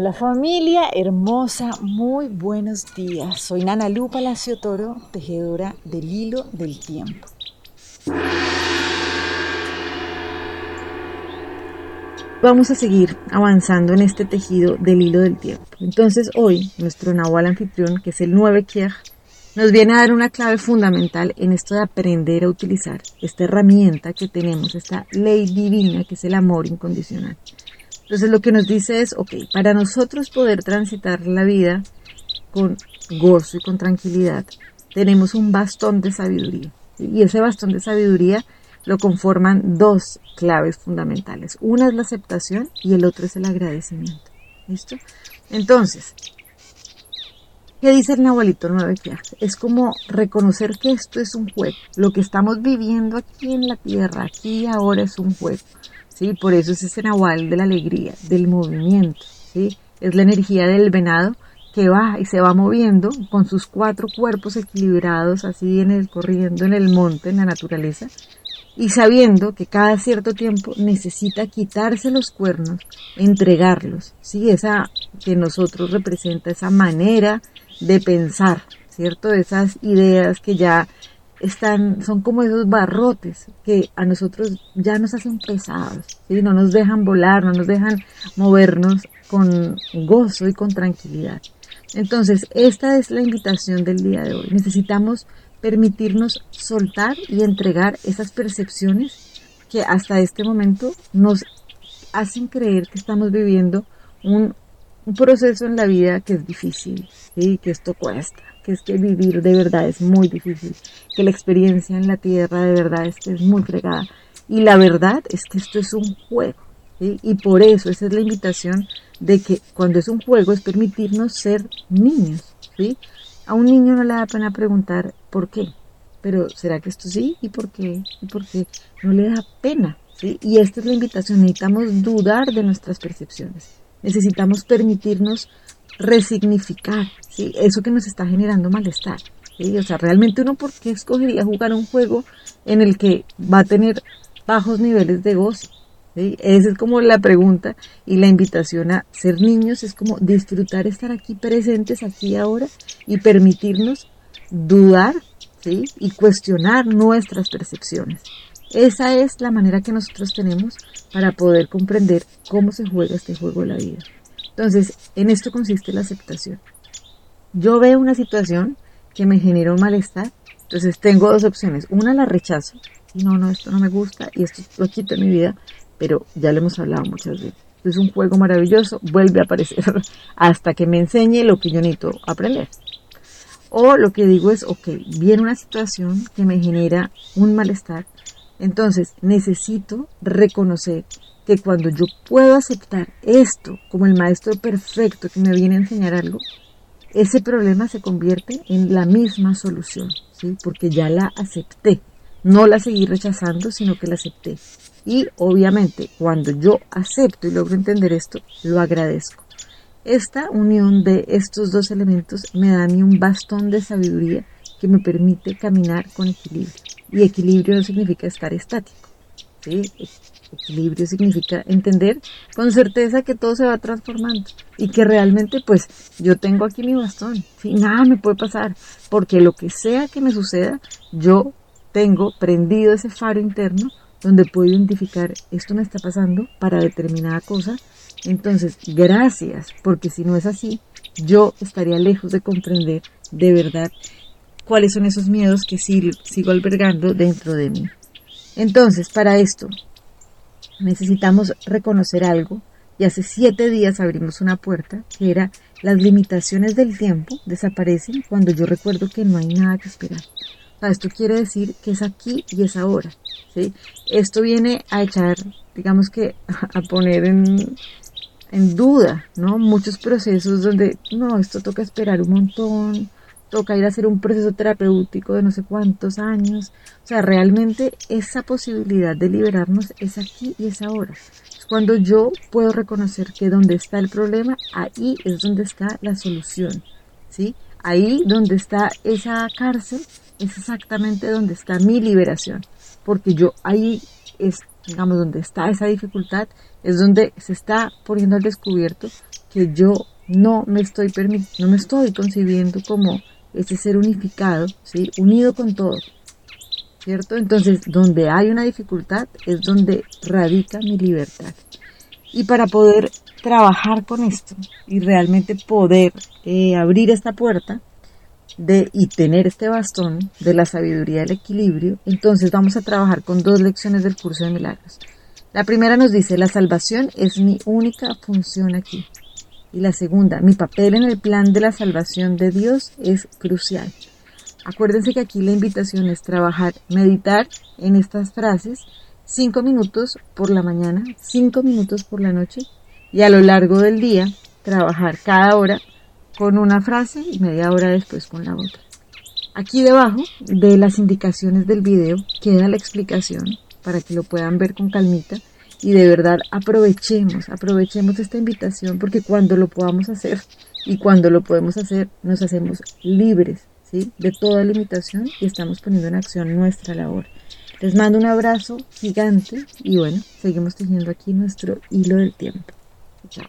Hola familia hermosa, muy buenos días. Soy Nana Lu Palacio Toro, tejedora del hilo del tiempo. Vamos a seguir avanzando en este tejido del hilo del tiempo. Entonces hoy nuestro Nahual anfitrión, que es el 9 Kier, nos viene a dar una clave fundamental en esto de aprender a utilizar esta herramienta que tenemos, esta ley divina que es el amor incondicional. Entonces lo que nos dice es, ok, para nosotros poder transitar la vida con gozo y con tranquilidad, tenemos un bastón de sabiduría. Y ese bastón de sabiduría lo conforman dos claves fundamentales. Una es la aceptación y el otro es el agradecimiento. ¿Listo? Entonces, ¿qué dice el Nahualito 9 Es como reconocer que esto es un juego. Lo que estamos viviendo aquí en la tierra, aquí y ahora es un juego. ¿Sí? Por eso es ese nahual de la alegría, del movimiento, ¿sí? Es la energía del venado que va y se va moviendo con sus cuatro cuerpos equilibrados, así en el, corriendo en el monte, en la naturaleza, y sabiendo que cada cierto tiempo necesita quitarse los cuernos, entregarlos, ¿sí? Esa que nosotros representa esa manera de pensar, ¿cierto? Esas ideas que ya están, son como esos barrotes que a nosotros ya nos hacen pesados, ¿sí? no nos dejan volar, no nos dejan movernos con gozo y con tranquilidad. Entonces, esta es la invitación del día de hoy. Necesitamos permitirnos soltar y entregar esas percepciones que hasta este momento nos hacen creer que estamos viviendo un, un proceso en la vida que es difícil, ¿sí? que esto cuesta, que es que vivir de verdad es muy difícil, que la experiencia en la tierra de verdad es muy fregada. Y la verdad es que esto es un juego. Y por eso esa es la invitación de que cuando es un juego es permitirnos ser niños. ¿sí? A un niño no le da pena preguntar por qué, pero ¿será que esto sí? ¿Y por qué? ¿Y por qué? No le da pena. ¿sí? Y esta es la invitación. Necesitamos dudar de nuestras percepciones. Necesitamos permitirnos resignificar, ¿sí? Eso que nos está generando malestar. O sea, realmente uno por qué escogería jugar un juego en el que va a tener bajos niveles de gozo. Esa es como la pregunta y la invitación a ser niños es como disfrutar estar aquí presentes, aquí ahora y permitirnos dudar ¿sí? y cuestionar nuestras percepciones. Esa es la manera que nosotros tenemos para poder comprender cómo se juega este juego de la vida. Entonces, en esto consiste la aceptación. Yo veo una situación que me genera un malestar, entonces tengo dos opciones. Una la rechazo, no, no, esto no me gusta y esto lo quito en mi vida, pero ya lo hemos hablado muchas veces. Es un juego maravilloso, vuelve a aparecer hasta que me enseñe lo que yo necesito aprender. O lo que digo es, ok, viene una situación que me genera un malestar, entonces necesito reconocer que cuando yo puedo aceptar esto como el maestro perfecto que me viene a enseñar algo, ese problema se convierte en la misma solución, ¿sí? Porque ya la acepté. No la seguí rechazando, sino que la acepté. Y obviamente, cuando yo acepto y logro entender esto, lo agradezco. Esta unión de estos dos elementos me da a mí un bastón de sabiduría que me permite caminar con equilibrio. Y equilibrio no significa estar estático. ¿sí? Equilibrio significa entender con certeza que todo se va transformando y que realmente pues yo tengo aquí mi bastón, y nada me puede pasar, porque lo que sea que me suceda, yo tengo prendido ese faro interno donde puedo identificar esto me está pasando para determinada cosa. Entonces, gracias, porque si no es así, yo estaría lejos de comprender de verdad cuáles son esos miedos que sigo albergando dentro de mí. Entonces, para esto, necesitamos reconocer algo y hace siete días abrimos una puerta que era las limitaciones del tiempo desaparecen cuando yo recuerdo que no hay nada que esperar. esto quiere decir que es aquí y es ahora. ¿sí? Esto viene a echar, digamos que a poner en, en duda, ¿no? Muchos procesos donde, no, esto toca esperar un montón, toca ir a hacer un proceso terapéutico de no sé cuántos años. O sea, realmente esa posibilidad de liberarnos es aquí y es ahora. Es cuando yo puedo reconocer que donde está el problema, ahí es donde está la solución. ¿Sí? Ahí donde está esa cárcel es exactamente donde está mi liberación. Porque yo ahí es, digamos, donde está esa dificultad, es donde se está poniendo al descubierto que yo no me estoy no me estoy concibiendo como ese ser unificado, ¿sí? unido con todo. ¿Cierto? Entonces, donde hay una dificultad es donde radica mi libertad. Y para poder trabajar con esto y realmente poder eh, abrir esta puerta de, y tener este bastón de la sabiduría del equilibrio, entonces vamos a trabajar con dos lecciones del curso de milagros. La primera nos dice, la salvación es mi única función aquí. Y la segunda, mi papel en el plan de la salvación de Dios es crucial. Acuérdense que aquí la invitación es trabajar, meditar en estas frases cinco minutos por la mañana, cinco minutos por la noche y a lo largo del día trabajar cada hora con una frase y media hora después con la otra. Aquí debajo de las indicaciones del video queda la explicación para que lo puedan ver con calmita y de verdad aprovechemos, aprovechemos esta invitación porque cuando lo podamos hacer y cuando lo podemos hacer nos hacemos libres ¿sí? de toda limitación y estamos poniendo en acción nuestra labor. Les mando un abrazo gigante y bueno, seguimos tejiendo aquí nuestro hilo del tiempo. Chao.